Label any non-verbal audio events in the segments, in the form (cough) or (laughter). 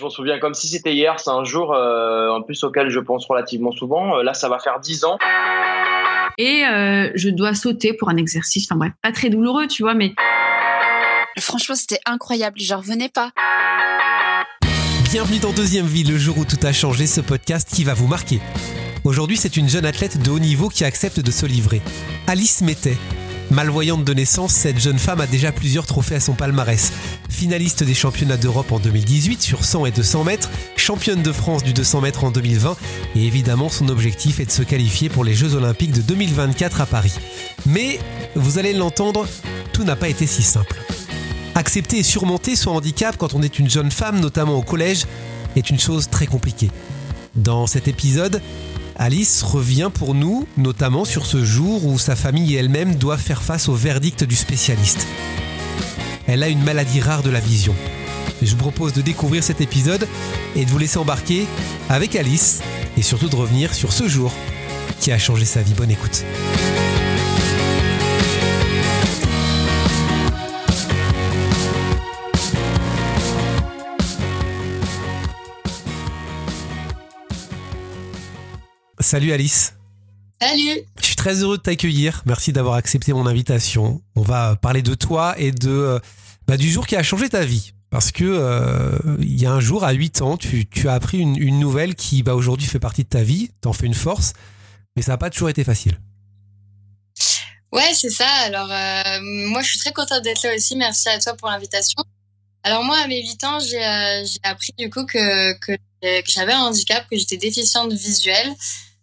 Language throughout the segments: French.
Je m'en souviens comme si c'était hier. C'est un jour, en plus, auquel je pense relativement souvent. là, ça va faire dix ans. Et je dois sauter pour un exercice. Enfin bref, pas très douloureux, tu vois, mais. Franchement, c'était incroyable. Je revenais pas. Bienvenue dans Deuxième Vie, le jour où tout a changé, ce podcast qui va vous marquer. Aujourd'hui, c'est une jeune athlète de haut niveau qui accepte de se livrer. Alice Mettet. Malvoyante de naissance, cette jeune femme a déjà plusieurs trophées à son palmarès. Finaliste des championnats d'Europe en 2018 sur 100 et 200 mètres, championne de France du 200 mètres en 2020, et évidemment son objectif est de se qualifier pour les Jeux Olympiques de 2024 à Paris. Mais, vous allez l'entendre, tout n'a pas été si simple. Accepter et surmonter son handicap quand on est une jeune femme, notamment au collège, est une chose très compliquée. Dans cet épisode, Alice revient pour nous notamment sur ce jour où sa famille et elle-même doivent faire face au verdict du spécialiste. Elle a une maladie rare de la vision. Je vous propose de découvrir cet épisode et de vous laisser embarquer avec Alice et surtout de revenir sur ce jour qui a changé sa vie. Bonne écoute. Salut Alice. Salut. Je suis très heureux de t'accueillir. Merci d'avoir accepté mon invitation. On va parler de toi et de euh, bah, du jour qui a changé ta vie. Parce que euh, il y a un jour, à 8 ans, tu, as appris une, nouvelle qui bah, aujourd'hui fait partie de ta vie, t'en fais une force, mais ça n'a pas toujours été facile. Ouais, c'est ça. Alors, euh, moi, je suis très contente d'être là aussi. Merci à toi pour l'invitation. Alors, moi, à mes 8 ans, j'ai appris du coup que, que, que j'avais un handicap, que j'étais déficiente visuelle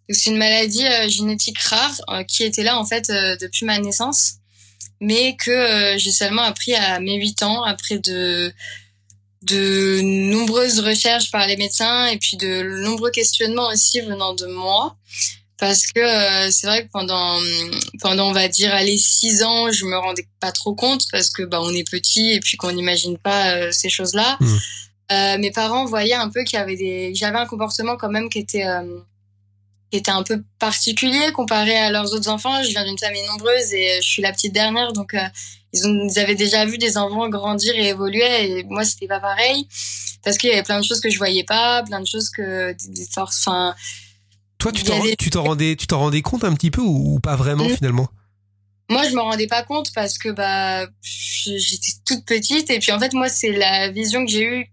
c'est une maladie euh, génétique rare euh, qui était là en fait euh, depuis ma naissance, mais que j'ai seulement appris à mes 8 ans après de de nombreuses recherches par les médecins et puis de nombreux questionnements aussi venant de moi parce que c'est vrai que pendant pendant on va dire allez six ans je me rendais pas trop compte parce que bah on est petit et puis qu'on n'imagine pas ces choses là mmh. mes parents voyaient un peu qu'il y avait des j'avais un comportement quand même qui était qui était un peu particulier comparé à leurs autres enfants. Je viens d'une famille nombreuse et je suis la petite dernière, donc euh, ils, ont, ils avaient déjà vu des enfants grandir et évoluer. Et moi, c'était pas pareil parce qu'il y avait plein de choses que je voyais pas, plein de choses que des forces. Enfin, toi, tu t'en tu t'en rendais tu t'en rendais compte un petit peu ou, pas vraiment mmh. finalement? Moi, je me rendais pas compte parce que bah j'étais toute petite et puis en fait moi c'est la vision que j'ai eue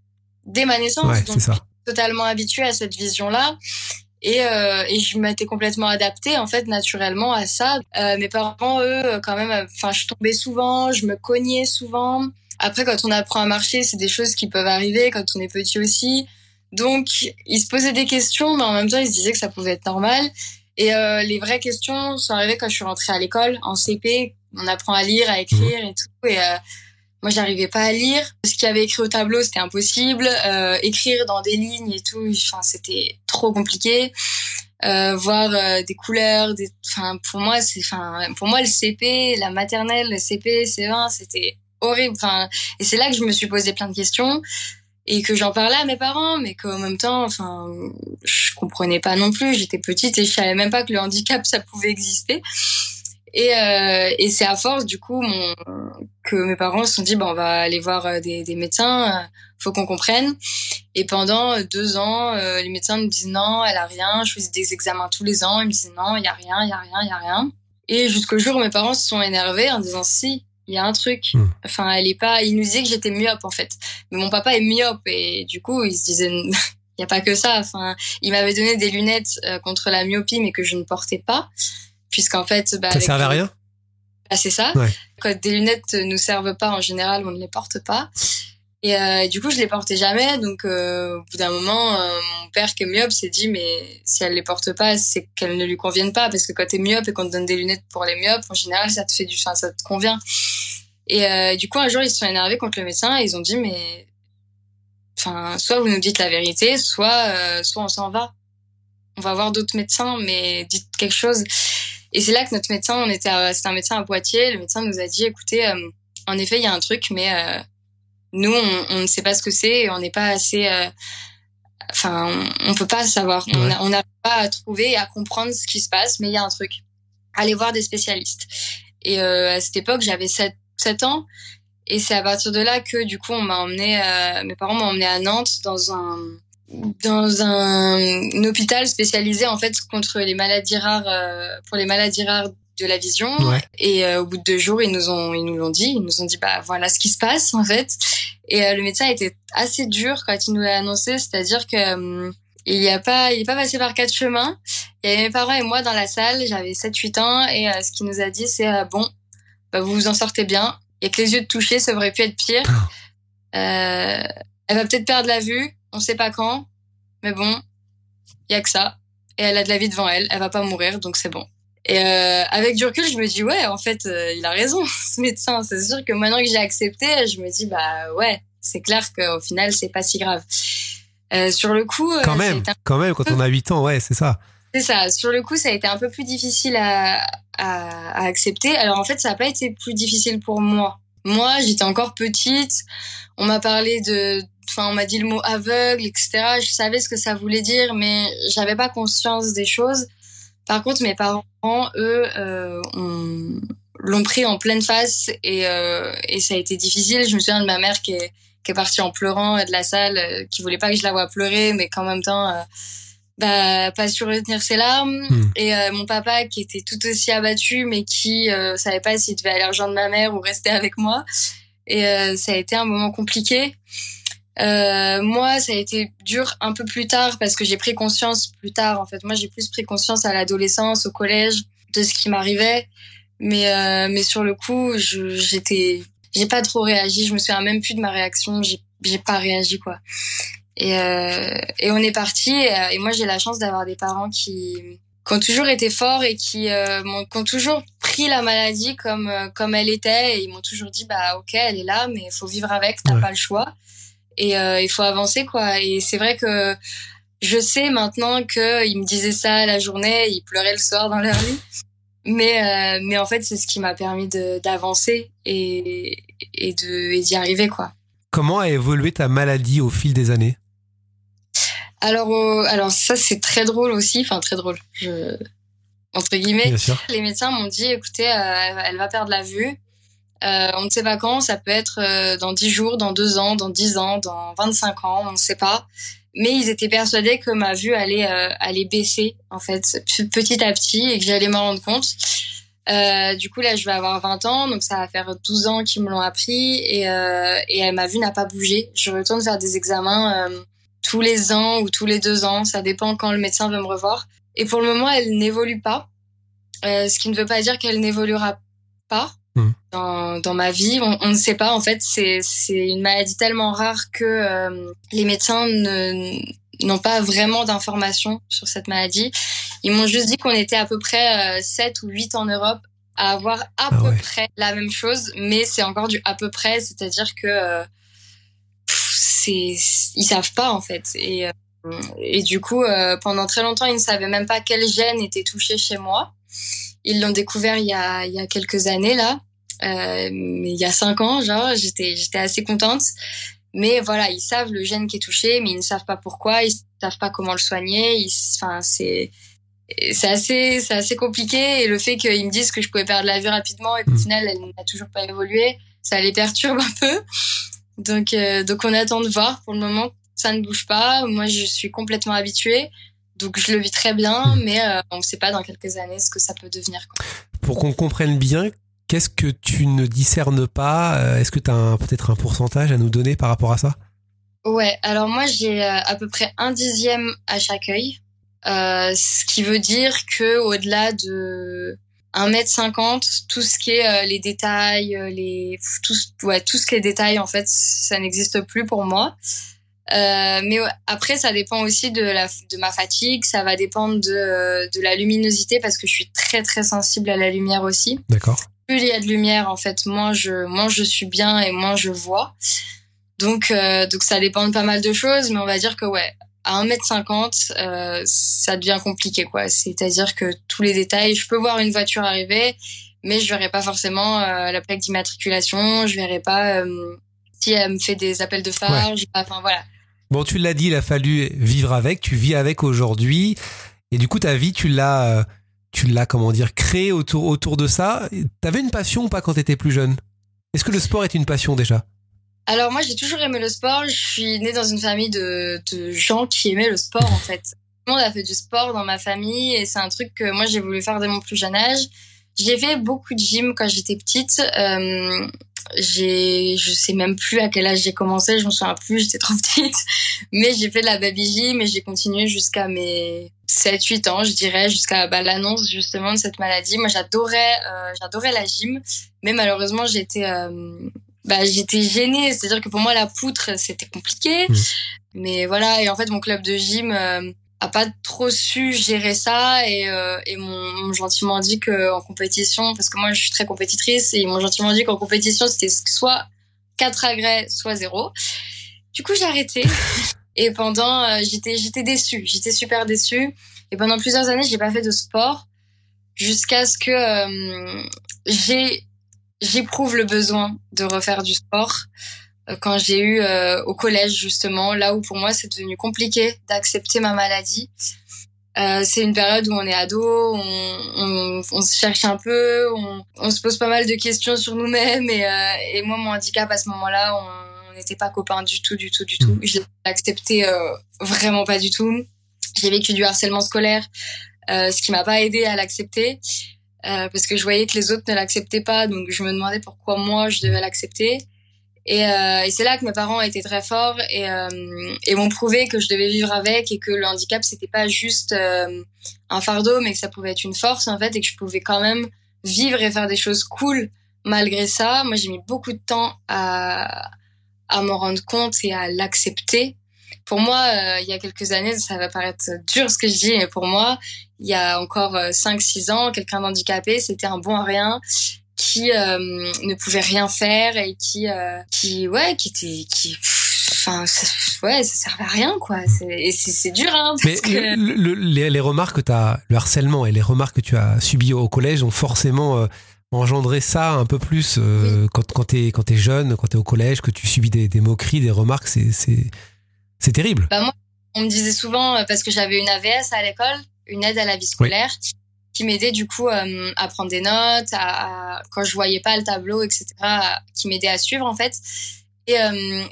dès ma naissance. Ouais, donc, ça. totalement habituée à cette vision-là. Et, euh, et je m'étais complètement adaptée en fait naturellement à ça. Euh, mes parents, eux, quand même, enfin, je tombais souvent, je me cognais souvent. Après, quand on apprend à marcher, c'est des choses qui peuvent arriver quand on est petit aussi. Donc, ils se posaient des questions, mais en même temps, ils se disaient que ça pouvait être normal. Et euh, les vraies questions sont arrivées quand je suis rentrée à l'école, en CP. On apprend à lire, à écrire et tout. Et euh, moi, j'arrivais pas à lire. Ce qu'il y avait écrit au tableau, c'était impossible. Euh, écrire dans des lignes et tout, enfin, c'était trop compliqué. Euh, voir euh, des couleurs, des, enfin, pour moi, c'est, enfin, pour moi, le CP, la maternelle, le CP, C20, c'était horrible. Enfin, et c'est là que je me suis posé plein de questions et que j'en parlais à mes parents, mais qu'en même temps, enfin, je comprenais pas non plus. J'étais petite et je savais même pas que le handicap ça pouvait exister. Et, euh, et c'est à force, du coup, mon, que mes parents se sont dit, bon, on va aller voir euh, des, des médecins, euh, faut qu'on comprenne. Et pendant deux ans, les médecins me disent non, elle a rien. Je faisais des examens tous les ans, ils me disaient non, il y a rien, il y a rien, il y a rien. Et jusqu'au jour où mes parents se sont énervés en disant si, il y a un truc. Hmm. Enfin, elle est pas. Ils nous disaient que j'étais myope en fait. Mais mon papa est myope et du coup, il se disait (laughs) il n'y a pas que ça. Enfin, il m'avait donné des lunettes contre la myopie, mais que je ne portais pas puisqu'en fait, bah, ça servait à rien. Bah, c'est ça. Quand des lunettes nous servent pas en général, on ne les porte pas. Et, euh, du coup, je les portais jamais. Donc, euh, au bout d'un moment, euh, mon père qui est myope s'est dit, mais si elle les porte pas, c'est qu'elles ne lui conviennent pas. Parce que quand tu es myope et qu'on te donne des lunettes pour les myopes, en général, ça te fait du, enfin, ça te convient. Et du coup, un jour, ils se sont énervés contre le médecin et ils ont dit, mais, enfin, soit vous nous dites la vérité, soit, soit on s'en va. On va voir d'autres médecins, mais dites quelque chose. Et c'est là que notre médecin, on était, c'était un médecin à Poitiers. Le médecin nous a dit, écoutez, euh, en effet, il y a un truc, mais euh, nous, on, on, ne sait pas ce que c'est et on n'est pas assez. Euh, enfin, on, on, peut pas savoir. On n'arrive pas à trouver et à comprendre ce qui se passe, mais il y a un truc. Allez voir des spécialistes. Et à cette époque, j'avais 7, 7 ans. Et c'est à partir de là que du coup on m'a emmené, euh, mes parents m'ont emmené à Nantes dans un dans un, hôpital spécialisé en fait contre les maladies rares euh, pour les maladies rares de la vision. Et euh, au bout de deux jours ils nous ont ils nous l'ont dit. Ils nous ont dit bah voilà ce qui se passe en fait. Et le médecin était assez dur quand il nous l'a annoncé. C'est-à-dire que il y a pas il est pas passé par quatre chemins. Il y avait mes parents et moi dans la salle. J'avais 7 8 ans. Et ce qu'il nous a dit c'est bon bah, vous vous en sortez bien. Et que les yeux de toucher, ça aurait pu être pire. Euh, elle va peut-être perdre la vue, on sait pas quand, mais bon, il y a que ça. Et elle a de la vie devant elle, elle va pas mourir, donc c'est bon. Et euh, avec du recul, je me dis ouais, en fait, euh, il a raison, (laughs) ce médecin. C'est sûr que maintenant que j'ai accepté, je me dis bah ouais, c'est clair qu'au final, c'est pas si grave. Euh, sur le coup, quand même, quand même, quand on a 8 ans, ouais, c'est ça. C'est ça. Sur le coup, ça a été un peu plus difficile à, à, à accepter. Alors en fait, ça n'a pas été plus difficile pour moi. Moi, j'étais encore petite. On m'a parlé de, enfin, on m'a dit le mot aveugle, etc. Je savais ce que ça voulait dire, mais j'avais pas conscience des choses. Par contre, mes parents, eux, euh, l'ont pris en pleine face et, euh, et ça a été difficile. Je me souviens de ma mère qui est, partie en pleurant de la salle, euh, qui voulait pas que je la voie pleurer, mais qu'en même temps, euh, bah, pas su retenir ses larmes. Hmm. Et euh, mon papa qui était tout aussi abattu, mais qui euh, savait pas s'il devait aller rejoindre ma mère ou rester avec moi. Et euh, ça a été un moment compliqué. Euh, moi, ça a été dur un peu plus tard parce que j'ai pris conscience plus tard. En fait, moi, j'ai plus pris conscience à l'adolescence, au collège, de ce qui m'arrivait. Mais mais sur le coup, j'étais, j'ai pas trop réagi. Je me souviens même plus de ma réaction. J'ai j'ai pas réagi quoi. Et, euh, et on est parti. Euh, et, moi, j'ai la chance d'avoir des parents qui, qui ont toujours été forts et qui, euh, m'ont, qui ont toujours pris la maladie comme euh, comme elle était. Et ils m'ont toujours dit, bah ok, elle est là, mais il faut vivre avec. T'as pas le choix. Et euh, il faut avancer, quoi. Et c'est vrai que je sais maintenant qu'ils me disaient ça la journée, ils pleuraient le soir dans leur lit. Mais mais en fait, c'est ce qui m'a permis de, d'avancer et et de et d'y arriver, quoi. Comment a évolué ta maladie au fil des années? Alors, euh, alors ça c'est très drôle aussi, enfin très drôle. Je... Entre guillemets, les médecins m'ont dit, écoutez, euh, elle va perdre la vue. Euh, on ne sait pas quand, ça peut être dans 10 jours, dans 2 ans, dans 10 ans, dans 25 ans, on ne sait pas. Mais ils étaient persuadés que ma vue allait, allait baisser, en fait, petit à petit, et que j'allais m'en rendre compte. du coup, là, je vais avoir 20 ans, donc ça va faire 12 ans qu'ils me l'ont appris, et, et ma vue n'a pas bougé. Je retourne faire des examens tous les ans ou tous les deux ans. Ça dépend quand le médecin veut me revoir. Et pour le moment, elle n'évolue pas. Euh, ce qui ne veut pas dire qu'elle n'évoluera pas hmm. dans, dans ma vie. On, ne sait pas. En fait, c'est une maladie tellement rare que euh, les médecins n'ont pas vraiment d'informations sur cette maladie. Ils m'ont juste dit qu'on était à peu près euh, 7 ou 8 en Europe à avoir à ah peu près la même chose, mais c'est encore du à peu près, c'est-à-dire que euh, c'est ils savent pas en fait. Et euh, et du coup euh, pendant très longtemps ils ne savaient même pas quel gène était touché chez moi. Ils l'ont découvert il y a il y a quelques années là. Euh, il y a cinq ans genre j'étais j'étais assez contente. Mais voilà ils savent le gène qui est touché mais ils ne savent pas pourquoi ils savent pas comment le soigner. Enfin c'est c'est assez c'est assez compliqué. Et le fait qu'ils me disent que je pouvais perdre la vue rapidement et qu'au mmh. final elle n'a toujours pas évolué ça les perturbe un peu donc, euh, donc on attend de voir. Pour le moment, ça ne bouge pas. Moi, je suis complètement habituée. Donc je le vis très bien, mais euh, on ne sait pas dans quelques années ce que ça peut devenir. Pour qu'on comprenne bien, qu'est-ce que tu ne discernes pas? Euh, Est-ce que tu as peut-être un pourcentage à nous donner par rapport à ça? Ouais, alors moi j'ai à peu près un dixième à chaque œil, ce qui veut dire que au-delà de 1m50, tout ce qui est euh, les détails, euh, les tout, ouais, tout ce qui est détails en fait, ça n'existe plus pour moi. Euh, mais après, ça dépend aussi de la de ma fatigue, ça va dépendre de euh, de la luminosité parce que je suis très très sensible à la lumière aussi. D'accord. Plus il y a de lumière, en fait, moins je moins je suis bien et moins je vois. Donc donc ça dépend de pas mal de choses, mais on va dire que ouais, à 1m50, euh, ça devient compliqué, quoi. C'est-à-dire que tous les détails, je peux voir une voiture arriver, mais je verrai pas forcément euh, la plaque d'immatriculation, je verrai pas euh, si elle me fait des appels de phare, enfin voilà. Bon, tu l'as dit, il a fallu vivre avec, tu vis avec aujourd'hui, et du coup ta vie, tu l'as, tu l'as comment dire, créé autour autour de ça. T'avais une passion ou pas quand t'étais plus jeune? Est-ce que le sport est une passion déjà? Alors moi j'ai toujours aimé le sport. Je suis née dans une famille de, de gens qui aimaient le sport en fait. Tout le monde a fait du sport dans ma famille et c'est un truc que moi j'ai voulu faire dès mon plus jeune âge. J'ai fait beaucoup de gym quand j'étais petite. Euh, j'ai, je sais même plus à quel âge j'ai commencé, je m'en souviens plus, j'étais trop petite. Mais j'ai fait de la baby gym et j'ai continué jusqu'à mes 7-8 ans, je dirais, jusqu'à bah, l'annonce justement de cette maladie. Moi, j'adorais, euh, j'adorais la gym, mais malheureusement, j'étais, euh, bah, j'étais gênée. C'est-à-dire que pour moi, la poutre, c'était compliqué. Mmh. Mais voilà, et en fait, mon club de gym euh, a pas trop su gérer ça et, euh, et m'ont gentiment dit qu'en compétition, parce que moi, je suis très compétitrice, et ils m'ont gentiment dit qu'en compétition, c'était soit 4 agrès, soit 0. Du coup, j'ai arrêté. (laughs) Et pendant, euh, j'étais, j'étais déçue, j'étais super déçue. Et pendant plusieurs années, j'ai pas fait de sport jusqu'à ce que euh, j'ai, j'éprouve le besoin de refaire du sport euh, quand j'ai eu au collège justement, là où pour moi c'est devenu compliqué d'accepter ma maladie. Euh, c'est une période où on est ado, on, on, on se cherche un peu, on, on, se pose pas mal de questions sur nous-mêmes et, et moi mon handicap à ce moment-là, on, n'était pas copains du tout, du tout, du tout. Je l'ai accepté euh, vraiment pas du tout. J'ai vécu du harcèlement scolaire, euh, ce qui m'a pas aidé à l'accepter. Euh, parce que je voyais que les autres ne l'acceptaient pas, donc je me demandais pourquoi moi je devais l'accepter. Et, euh, c'est là que mes parents étaient très forts et, euh, et m'ont prouvé que je devais vivre avec et que le handicap c'était pas juste un fardeau, mais que ça pouvait être une force en fait et que je pouvais quand même vivre et faire des choses cool malgré ça. Moi j'ai mis beaucoup de temps à à m'en rendre compte et à l'accepter. Pour moi, il y a quelques années, ça va paraître dur ce que je dis, mais pour moi, il y a encore 5-6 euh, ans, quelqu'un d'handicapé, c'était un bon à rien qui euh, ne pouvait rien faire et qui, qui ouais, qui était, qui, enfin, ouais, ça servait à rien, quoi. Et c'est dur, hein. Mais les, les, remarques que tu as, le harcèlement et les remarques que tu as subies au collège ont forcément engendrer ça un peu plus euh, quand, quand tu es, quand es jeune, quand tu es au collège, que tu subis des, des moqueries, des remarques, c'est terrible. Bah moi, on me disait souvent, euh, parce que j'avais une AVS à l'école, une aide à la vie scolaire, qui m'aidait du coup euh, à prendre des notes, à, quand je voyais pas le tableau, etc., qui m'aidait à suivre en fait. Et,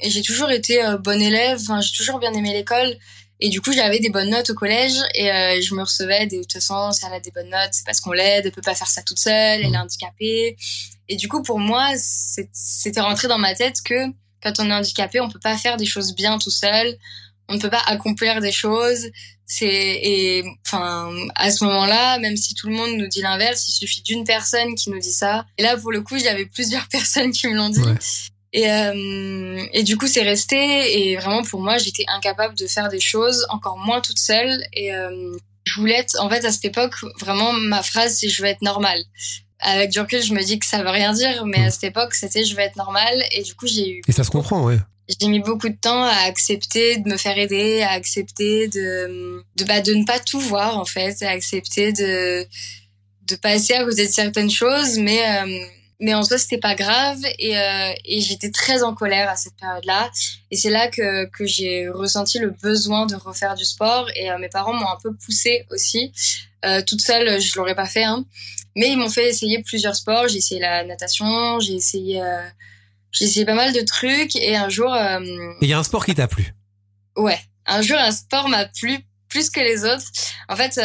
et j'ai toujours été bonne élève, j'ai toujours bien aimé l'école. Et du coup, j'avais des bonnes notes au collège et euh, je me recevais des, de toute façon, si elle a des bonnes notes, c'est parce qu'on l'aide, elle peut pas faire ça toute seule, elle est handicapée. Et du coup, pour moi, c'était rentré dans ma tête que quand on est handicapé, on peut pas faire des choses bien tout seul, on ne peut pas accomplir des choses. C'est et enfin à ce moment-là, même si tout le monde nous dit l'inverse, il suffit d'une personne qui nous dit ça. Et là, pour le coup, j'avais plusieurs (laughs) personnes qui me l'ont dit. Et, euh, et du coup, c'est resté. Et vraiment, pour moi, j'étais incapable de faire des choses, encore moins toute seule. Et euh, je voulais être, en fait, à cette époque, vraiment, ma phrase, c'est je veux être normale. Avec du recul, je me dis que ça veut rien dire, mais à cette époque, c'était je veux être normale. Et du coup, j'ai eu. Et ça se comprend, ouais. J'ai mis beaucoup de temps à accepter de me faire aider, à accepter de de bah, de ne pas tout voir en fait, à accepter de de passer à côté de certaines choses, mais euh, mais en soi c'était pas grave et, euh, et j'étais très en colère à cette période-là. Et c'est là que, que j'ai ressenti le besoin de refaire du sport et euh, mes parents m'ont un peu poussée aussi. Toute seule je l'aurais pas fait hein. mais ils m'ont fait essayer plusieurs sports. J'ai essayé la natation j'ai essayé j'ai essayé pas mal de trucs et un jour euh, il y a un sport qui t'a plu ouais un jour un sport m'a plu plus que les autres en fait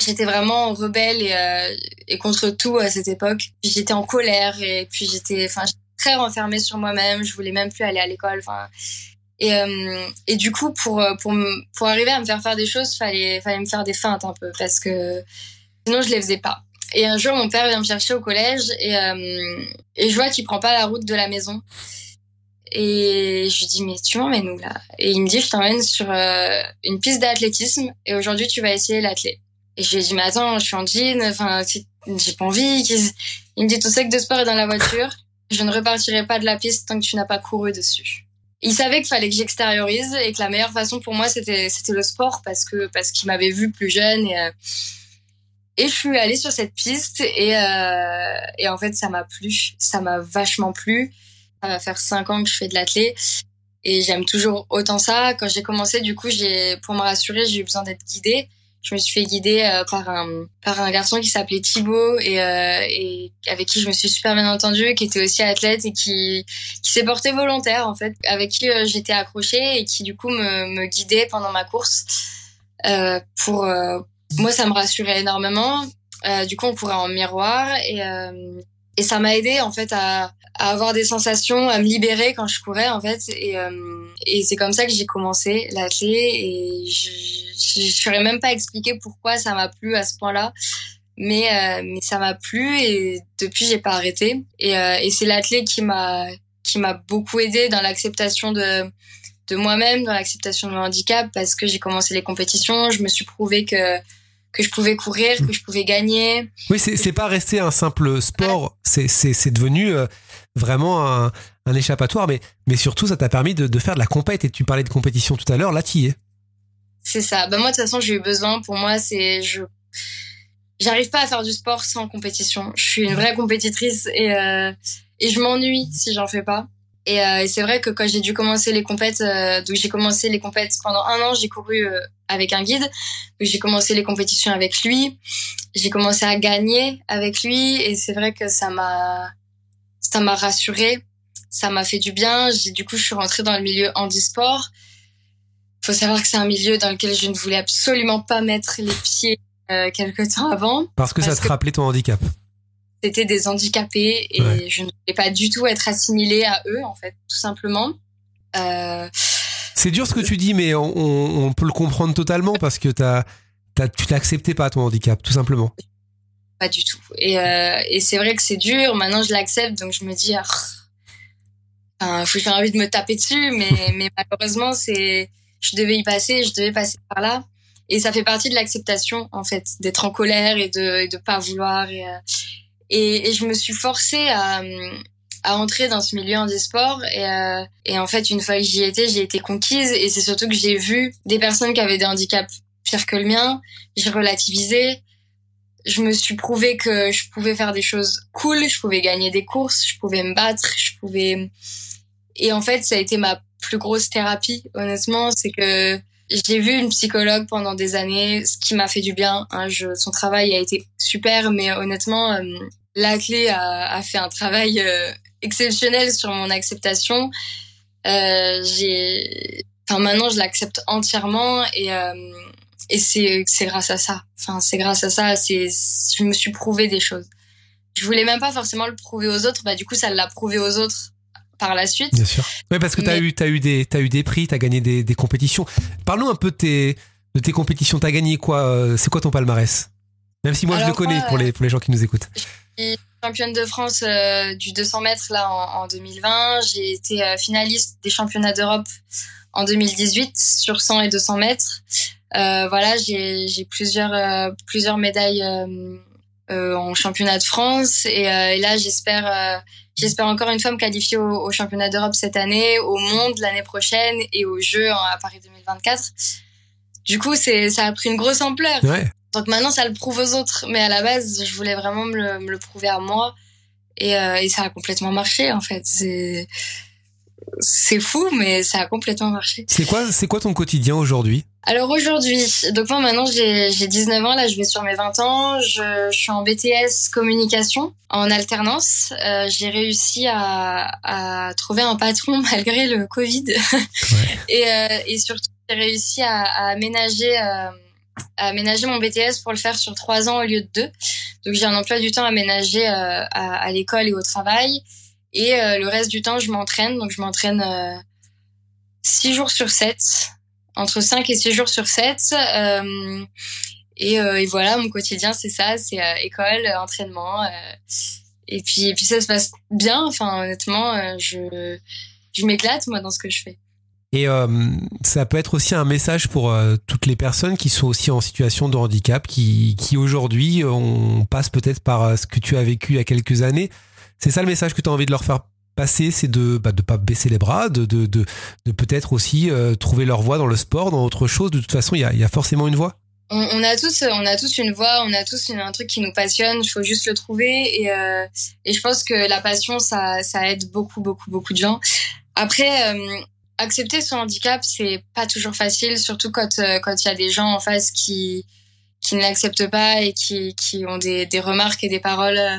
j'étais vraiment rebelle et, euh, et contre tout à cette époque. J'étais en colère et puis j'étais, enfin, très renfermée sur moi-même. Je voulais même plus aller à l'école. Enfin, et, euh, et du coup, pour pour pour arriver à me faire faire des choses, fallait fallait me faire des feintes un peu parce que sinon je les faisais pas. Et un jour, mon père vient me chercher au collège et euh, et je vois qu'il prend pas la route de la maison. Et je lui dis, mais tu m'emmènes où là? Et il me dit, je t'emmène sur euh, une piste d'athlétisme et aujourd'hui tu vas essayer l'athlé. Et je lui ai dit, mais attends, je suis en jean, enfin, j'ai pas envie. Il me dit, ton sac de sport est dans la voiture. Je ne repartirai pas de la piste tant que tu n'as pas couru dessus. Il savait qu'il fallait que j'extériorise et que la meilleure façon pour moi, c'était, c'était le sport parce que, parce qu'il m'avait vu plus jeune et, euh, et je suis allée sur cette piste et, euh, et en fait, ça m'a plu. Ça m'a vachement plu. Ça va faire cinq ans que je fais de l'athlé et j'aime toujours autant ça. Quand j'ai commencé, du coup, j'ai, pour me rassurer, j'ai eu besoin d'être guidée je me suis fait guider euh, par un par un garçon qui s'appelait Thibaut et, euh, et avec qui je me suis super bien entendue, qui était aussi athlète et qui qui s'est porté volontaire en fait, avec qui euh, j'étais accrochée et qui du coup me, me guidait pendant ma course. Euh, pour moi, ça me rassurait énormément. du coup, on courait en miroir et et ça m'a aidé en fait à, à, avoir des sensations, à me libérer quand je courais en fait. Et, euh, et c'est comme ça que j'ai commencé l'athlé et je ne saurais même pas expliquer pourquoi ça m'a plu à ce point-là. Mais, euh, mais ça m'a plu et depuis j'ai pas arrêté. Et, euh, et c'est l'athlé qui m'a qui m'a beaucoup aidé dans l'acceptation de de moi-même, dans l'acceptation de mon handicap parce que j'ai commencé les compétitions, je me suis prouvé que que je pouvais courir, que je pouvais gagner. Oui, c'est pas resté un simple sport, c'est devenu euh, vraiment un, un échappatoire, mais mais surtout ça t'a permis de, de faire de la compète et tu parlais de compétition tout à l'heure, là tu es. C'est ça. Ben moi de toute façon j'ai eu besoin. Pour moi c'est je j'arrive pas à faire du sport sans compétition. Je suis une vraie compétitrice et euh, et je m'ennuie si j'en fais pas. Et, euh, et c'est vrai que quand j'ai dû commencer les compètes, euh, donc j'ai commencé les compètes pendant un an, j'ai couru euh, avec un guide. J'ai commencé les compétitions avec lui. J'ai commencé à gagner avec lui et c'est vrai que ça m'a ça m'a rassuré, ça m'a fait du bien. J'ai du coup je suis rentrée dans le milieu handisport. Faut savoir que c'est un milieu dans lequel je ne voulais absolument pas mettre les pieds euh, quelque temps avant. Parce que ça te rappelait ton handicap c'était des handicapés et je ne voulais pas du tout être assimilée à eux, en fait, tout simplement. Euh... C'est dur ce que tu dis, mais on, on, peut le comprendre totalement parce que as, as, tu t'acceptais pas ton handicap, tout simplement. Pas du tout. Et, euh, et c'est vrai que c'est dur. Maintenant, je l'accepte, donc je me dis, ah, j'ai envie de me taper dessus, mais, (laughs) mais malheureusement, c'est, je devais y passer, je devais passer par là. Et ça fait partie de l'acceptation, en fait, d'être en colère et de, de pas vouloir. Et, euh, et, et, je me suis forcée à, à entrer dans ce milieu en sport. Et, euh, et en fait une fois que j'y étais j'ai été conquise. Et c'est surtout que j'ai vu des personnes qui avaient des handicaps pires que le mien. J'ai relativisé je me suis prouvé que je pouvais faire des choses cool. Je pouvais gagner des courses. Je pouvais me battre. Je pouvais et en fait ça a été ma plus grosse thérapie honnêtement. C'est que j'ai vu une psychologue pendant des années, ce qui m'a fait du bien. Hein, je, son travail a été super, mais honnêtement, euh, la clé a, a, fait un travail euh, exceptionnel sur mon acceptation. Euh, maintenant, je l'accepte entièrement et euh, et c'est grâce à ça. Enfin, c'est grâce à ça. Je me suis prouvé des choses. Je voulais même pas forcément le prouver aux autres. Bah du coup, ça l'a prouvé aux autres par la suite. Bien sûr. Oui, parce que tu as, eu, as, eu des, as eu des prix, tu as gagné des, des compétitions. Parlons un peu de tes, de tes compétitions. Tu as gagné quoi euh, C'est quoi ton palmarès? Même si moi je le connais pour, les, pour les gens qui nous écoutent. Je suis championne de France euh, du 200 mètres là en, en 2020. J'ai été euh, finaliste des championnats d'Europe en 2018 sur 100 et 200 mètres. voilà, j'ai plusieurs, plusieurs médailles en championnat de France et, et là j'espère J'espère encore une fois me qualifier au, championnat d'Europe cette année, au monde l'année prochaine et aux Jeux à Paris 2024. Du coup, c'est ça a pris une grosse ampleur. Donc maintenant, ça le prouve aux autres. Mais à la base, je voulais vraiment me le, me le prouver à moi. Et, euh, et, ça a complètement marché, en fait. C'est c'est fou, mais ça a complètement marché. C'est quoi, c'est quoi ton quotidien aujourd'hui? Alors aujourd'hui, donc moi maintenant j'ai 19 ans, là je vais sur mes 20 ans, je, je suis en BTS communication en alternance. Euh, j'ai réussi à, à, trouver un patron (laughs) malgré le Covid ouais. et, euh, et surtout j'ai réussi à, à aménager euh, à aménager mon BTS pour le faire sur trois ans au lieu de deux. Donc j'ai un emploi du temps aménagé euh, à, à l'école et au travail. Et euh, le reste du temps, je m'entraîne. Donc, je m'entraîne euh, 6 jours sur 7, entre 5 et 6 jours sur 7. Euh, et, euh, et, voilà, mon quotidien, c'est ça, c'est école, entraînement. et, puis, ça se passe bien. Enfin, honnêtement, je, m'éclate, moi, dans ce que je fais. Et ça peut être aussi un message pour toutes les personnes qui sont aussi en situation de handicap, qui aujourd'hui, on passe peut-être par ce que tu as vécu il y a quelques années, c'est ça le message que tu as envie de leur faire passer, c'est de bah, pas baisser les bras, de peut-être aussi euh, trouver leur voie dans le sport, dans autre chose. De toute façon, il y a, forcément une voie. On, a tous, on a tous une voie, on a tous une, un truc qui nous passionne. Il faut juste le trouver et euh, et je pense que la passion, ça aide beaucoup beaucoup beaucoup de gens. Après. Euh, accepter son handicap, c'est pas toujours facile, surtout quand euh, il y a des gens en face qui ne l'acceptent pas et qui, ont des, remarques et des paroles euh,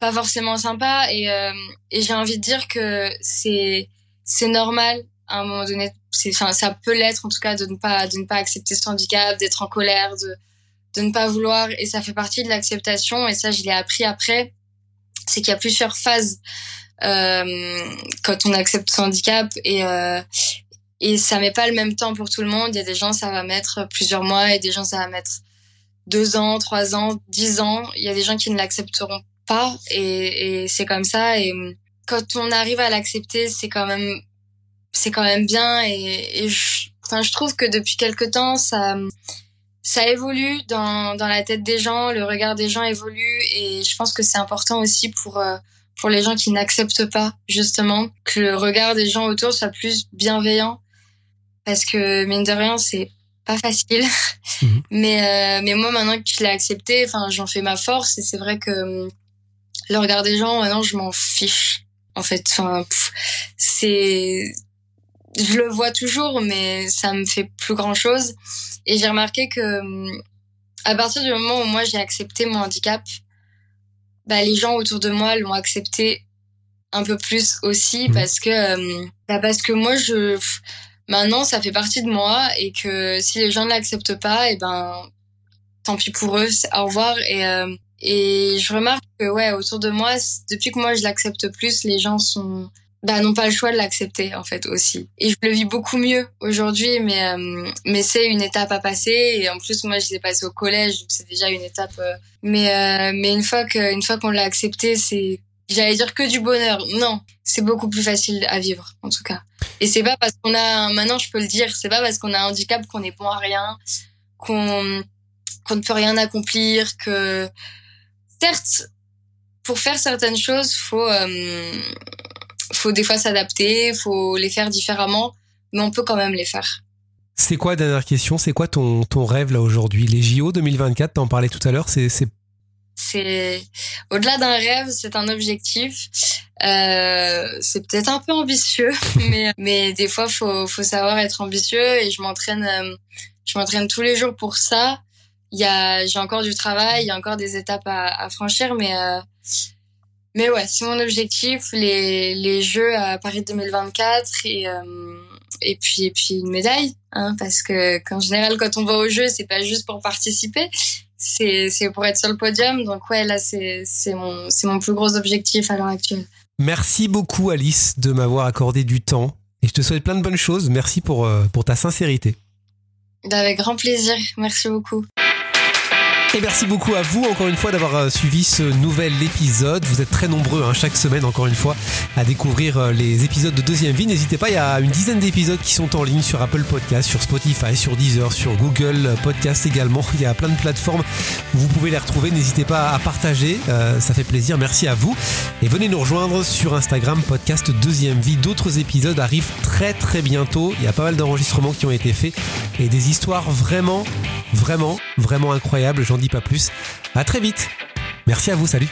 pas forcément sympas. Et, euh, et j'ai envie de dire que c'est c'est normal à un moment donné. C'est, enfin, ça peut l'être en tout cas de ne pas de ne pas accepter ce handicap, d'être en colère, de de ne pas vouloir. Et ça fait partie de l'acceptation. Et ça, je l'ai appris après. C'est qu'il y a plusieurs phases euh, quand on accepte son handicap et euh, et ça met pas le même temps pour tout le monde. Il y a des gens ça va mettre plusieurs mois et des gens ça va mettre deux ans, trois ans, dix ans. Il y a des gens qui ne l'accepteront pas. Et, et c'est comme ça. Et quand on arrive à l'accepter, c'est quand même c'est quand même bien. Et, et je, enfin, je trouve que depuis quelque temps ça ça évolue dans, dans la tête des gens, le regard des gens évolue. Et je pense que c'est important aussi pour euh, pour les gens qui n'acceptent pas justement que le regard des gens autour soit plus bienveillant. Parce que mine de rien c'est pas facile. Mhm. (laughs) mais euh, mais moi maintenant que je l'ai accepté enfin j'en fais ma force. Et c'est vrai que hum, le regard des gens maintenant je m'en fiche en fait. Enfin c'est je le vois toujours mais ça me fait plus grand chose et j'ai remarqué que hum, à partir du moment où moi j'ai accepté mon handicap bah, les gens autour de moi l'ont accepté un peu plus aussi mmh. parce que euh, bah parce que moi je maintenant ça fait partie de moi et que si les gens ne l'acceptent pas et ben tant pis pour eux. Au revoir et euh, et je remarque que ouais autour de moi depuis que moi je l'accepte plus les gens sont bah n'ont pas le choix de l'accepter en fait aussi et je le vis beaucoup mieux aujourd'hui mais euh, mais c'est une étape à passer et en plus moi je l'ai passé au collège donc c'est déjà une étape mais euh, mais une fois que une fois qu'on l'a accepté, c'est j'allais dire que du bonheur. Non, c'est beaucoup plus facile à vivre en tout cas. Et c'est pas parce qu'on a maintenant je peux le dire, c'est pas parce qu'on a un handicap qu'on est bon à rien, qu'on qu'on ne peut rien accomplir, que certes pour faire certaines choses, faut euh, faut des fois s'adapter, faut les faire différemment, mais on peut quand même les faire. C'est quoi, dernière question, c'est quoi ton, ton rêve là aujourd'hui? Les JO 2024, t'en parlais tout à l'heure, c'est... C'est au-delà d'un rêve, c'est un objectif. Euh, c'est peut-être un peu ambitieux, (laughs) mais mais des fois faut faut savoir être ambitieux et je m'entraîne euh, je m'entraîne tous les jours pour ça. Il y a j'ai encore du travail, il y a encore des étapes à, à franchir, mais euh, mais ouais, c'est mon objectif les les Jeux à Paris 2024 et euh, et puis et puis une médaille hein, parce que qu'en général quand on va au jeu c'est pas juste pour participer c'est c'est pour être sur le podium. Donc ouais là c'est c'est mon c'est mon plus gros objectif à l'heure actuelle. Merci beaucoup Alice de m'avoir accordé du temps. Et je te souhaite plein de bonnes choses. Merci pour euh, pour ta sincérité. Avec grand plaisir. Merci beaucoup et merci beaucoup à vous encore une fois d'avoir euh, suivi ce nouvel épisode. Vous êtes très nombreux hein, chaque semaine encore une fois à découvrir euh, les épisodes de Deuxième Vie. N'hésitez pas, il y a une dizaine d'épisodes qui sont en ligne sur Apple Podcast, sur Spotify, sur Deezer, sur Google Podcast également. Il y a plein de plateformes où vous pouvez les retrouver. N'hésitez pas à partager, euh, ça fait plaisir. Merci à vous. Et venez nous rejoindre sur Instagram, podcast Deuxième Vie. D'autres épisodes arrivent très très bientôt. Il y a pas mal d'enregistrements qui ont été faits et des histoires vraiment, vraiment, vraiment incroyables dis pas plus. À très vite. Merci à vous, salut.